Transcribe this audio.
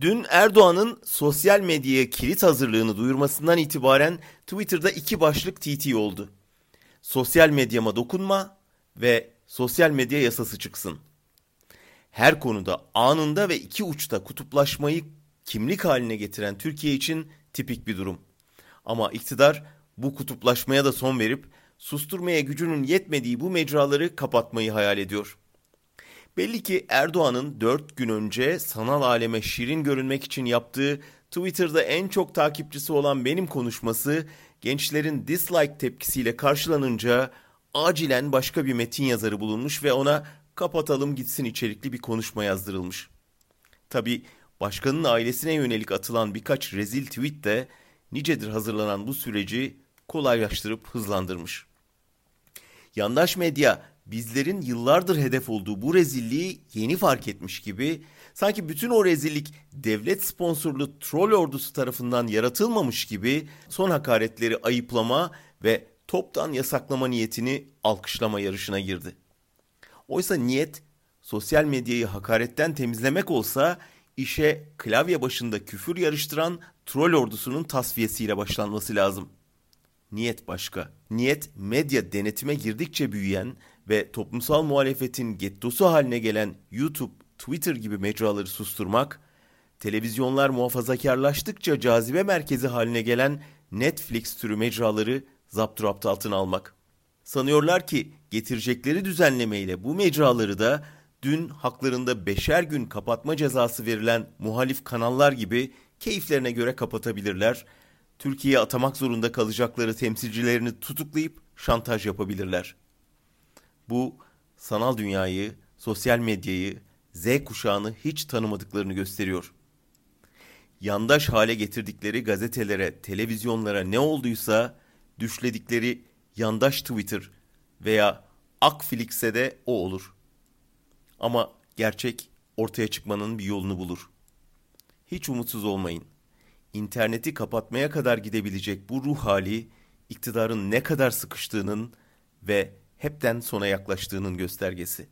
Dün Erdoğan'ın sosyal medyaya kilit hazırlığını duyurmasından itibaren Twitter'da iki başlık TT oldu. Sosyal medyama dokunma ve sosyal medya yasası çıksın. Her konuda anında ve iki uçta kutuplaşmayı kimlik haline getiren Türkiye için tipik bir durum. Ama iktidar bu kutuplaşmaya da son verip susturmaya gücünün yetmediği bu mecraları kapatmayı hayal ediyor. Belli ki Erdoğan'ın dört gün önce sanal aleme şirin görünmek için yaptığı Twitter'da en çok takipçisi olan benim konuşması gençlerin dislike tepkisiyle karşılanınca acilen başka bir metin yazarı bulunmuş ve ona kapatalım gitsin içerikli bir konuşma yazdırılmış. Tabi başkanın ailesine yönelik atılan birkaç rezil tweet de nicedir hazırlanan bu süreci kolaylaştırıp hızlandırmış. Yandaş medya bizlerin yıllardır hedef olduğu bu rezilliği yeni fark etmiş gibi sanki bütün o rezillik devlet sponsorlu troll ordusu tarafından yaratılmamış gibi son hakaretleri ayıplama ve toptan yasaklama niyetini alkışlama yarışına girdi. Oysa niyet sosyal medyayı hakaretten temizlemek olsa işe klavye başında küfür yarıştıran troll ordusunun tasfiyesiyle başlanması lazım. Niyet başka. Niyet medya denetime girdikçe büyüyen ve toplumsal muhalefetin gettosu haline gelen YouTube, Twitter gibi mecraları susturmak, televizyonlar muhafazakarlaştıkça cazibe merkezi haline gelen Netflix türü mecraları zapturapt altına almak. Sanıyorlar ki getirecekleri düzenlemeyle bu mecraları da dün haklarında beşer gün kapatma cezası verilen muhalif kanallar gibi keyiflerine göre kapatabilirler. Türkiye'ye atamak zorunda kalacakları temsilcilerini tutuklayıp şantaj yapabilirler. Bu sanal dünyayı, sosyal medyayı, Z kuşağını hiç tanımadıklarını gösteriyor. Yandaş hale getirdikleri gazetelere, televizyonlara ne olduysa düşledikleri yandaş Twitter veya Akflix'e de o olur. Ama gerçek ortaya çıkmanın bir yolunu bulur. Hiç umutsuz olmayın. İnterneti kapatmaya kadar gidebilecek bu ruh hali iktidarın ne kadar sıkıştığının ve hepten sona yaklaştığının göstergesi.